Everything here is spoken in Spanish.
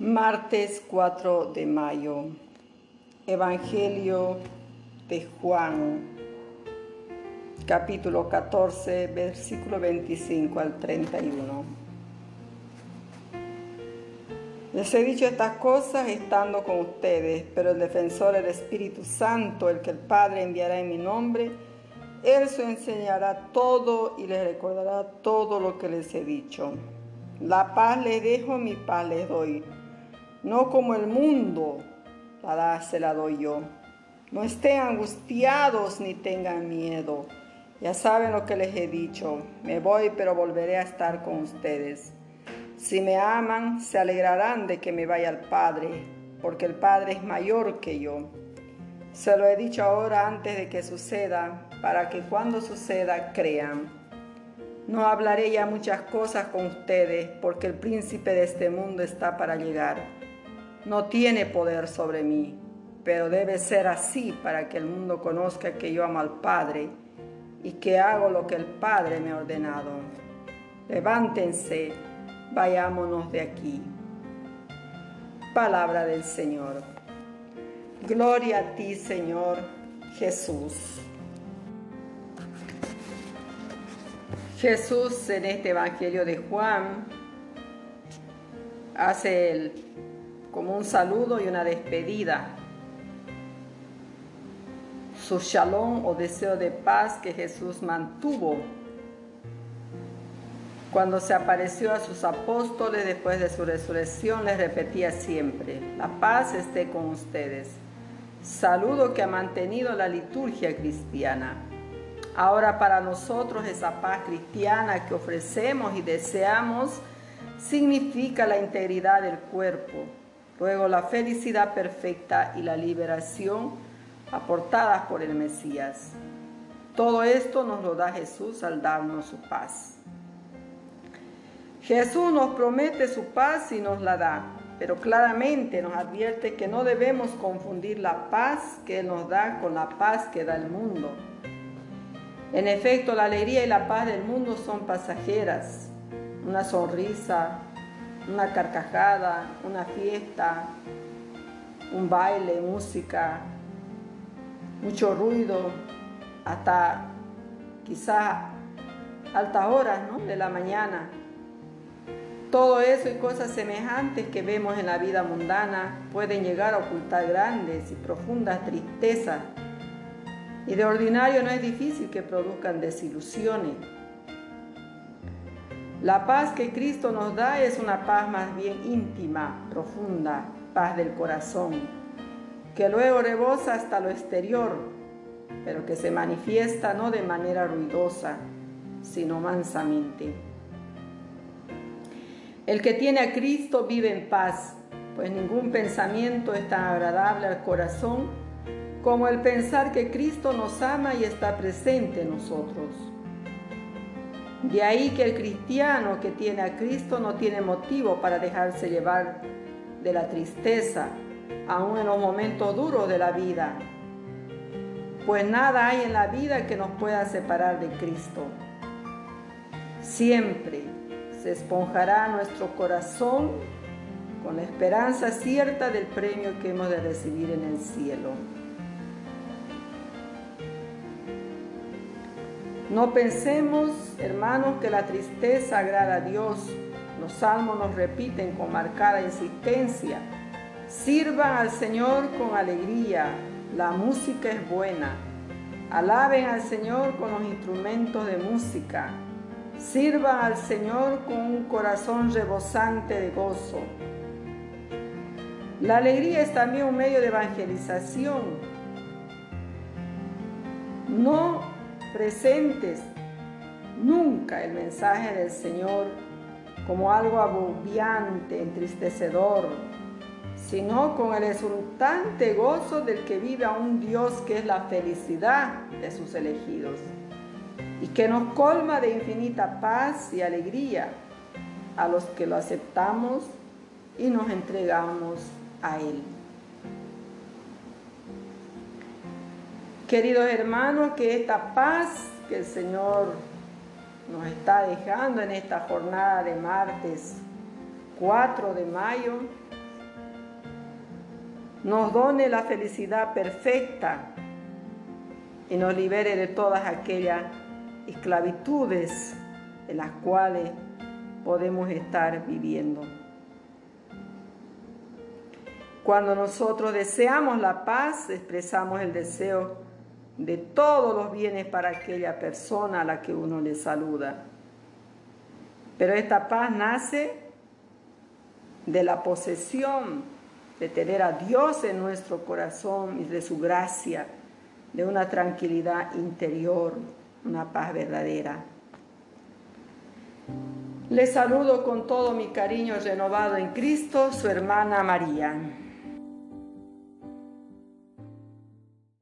Martes 4 de mayo. Evangelio de Juan, capítulo 14, versículo 25 al 31. Les he dicho estas cosas estando con ustedes, pero el defensor, el Espíritu Santo, el que el Padre enviará en mi nombre, Él se enseñará todo y les recordará todo lo que les he dicho. La paz les dejo, mi paz les doy no como el mundo la da, se la doy yo. No estén angustiados ni tengan miedo. Ya saben lo que les he dicho. Me voy, pero volveré a estar con ustedes. Si me aman, se alegrarán de que me vaya al Padre, porque el Padre es mayor que yo. Se lo he dicho ahora antes de que suceda, para que cuando suceda crean. No hablaré ya muchas cosas con ustedes, porque el príncipe de este mundo está para llegar no tiene poder sobre mí, pero debe ser así para que el mundo conozca que yo amo al Padre y que hago lo que el Padre me ha ordenado. Levántense, vayámonos de aquí. Palabra del Señor. Gloria a ti, Señor Jesús. Jesús en este Evangelio de Juan hace el como un saludo y una despedida. Su shalom o deseo de paz que Jesús mantuvo cuando se apareció a sus apóstoles después de su resurrección, les repetía siempre, la paz esté con ustedes. Saludo que ha mantenido la liturgia cristiana. Ahora para nosotros esa paz cristiana que ofrecemos y deseamos significa la integridad del cuerpo, luego la felicidad perfecta y la liberación aportadas por el Mesías. Todo esto nos lo da Jesús al darnos su paz. Jesús nos promete su paz y nos la da, pero claramente nos advierte que no debemos confundir la paz que nos da con la paz que da el mundo. En efecto, la alegría y la paz del mundo son pasajeras. Una sonrisa, una carcajada, una fiesta, un baile, música, mucho ruido, hasta quizá altas horas de la mañana. Todo eso y cosas semejantes que vemos en la vida mundana pueden llegar a ocultar grandes y profundas tristezas. Y de ordinario no es difícil que produzcan desilusiones la paz que Cristo nos da es una paz más bien íntima, profunda, paz del corazón, que luego rebosa hasta lo exterior, pero que se manifiesta no de manera ruidosa, sino mansamente. El que tiene a Cristo vive en paz, pues ningún pensamiento es tan agradable al corazón como el pensar que Cristo nos ama y está presente en nosotros. De ahí que el cristiano que tiene a Cristo no tiene motivo para dejarse llevar de la tristeza, aun en los momentos duros de la vida, pues nada hay en la vida que nos pueda separar de Cristo. Siempre se esponjará nuestro corazón con la esperanza cierta del premio que hemos de recibir en el cielo. No pensemos, hermanos, que la tristeza agrada a Dios. Los salmos nos repiten con marcada insistencia. Sirvan al Señor con alegría. La música es buena. Alaben al Señor con los instrumentos de música. Sirvan al Señor con un corazón rebosante de gozo. La alegría es también un medio de evangelización. No presentes nunca el mensaje del Señor como algo agobiante, entristecedor, sino con el exultante gozo del que vive a un Dios que es la felicidad de sus elegidos y que nos colma de infinita paz y alegría a los que lo aceptamos y nos entregamos a Él. Queridos hermanos, que esta paz que el Señor nos está dejando en esta jornada de martes 4 de mayo nos done la felicidad perfecta y nos libere de todas aquellas esclavitudes en las cuales podemos estar viviendo. Cuando nosotros deseamos la paz, expresamos el deseo de todos los bienes para aquella persona a la que uno le saluda. Pero esta paz nace de la posesión, de tener a Dios en nuestro corazón y de su gracia, de una tranquilidad interior, una paz verdadera. Le saludo con todo mi cariño renovado en Cristo, su hermana María.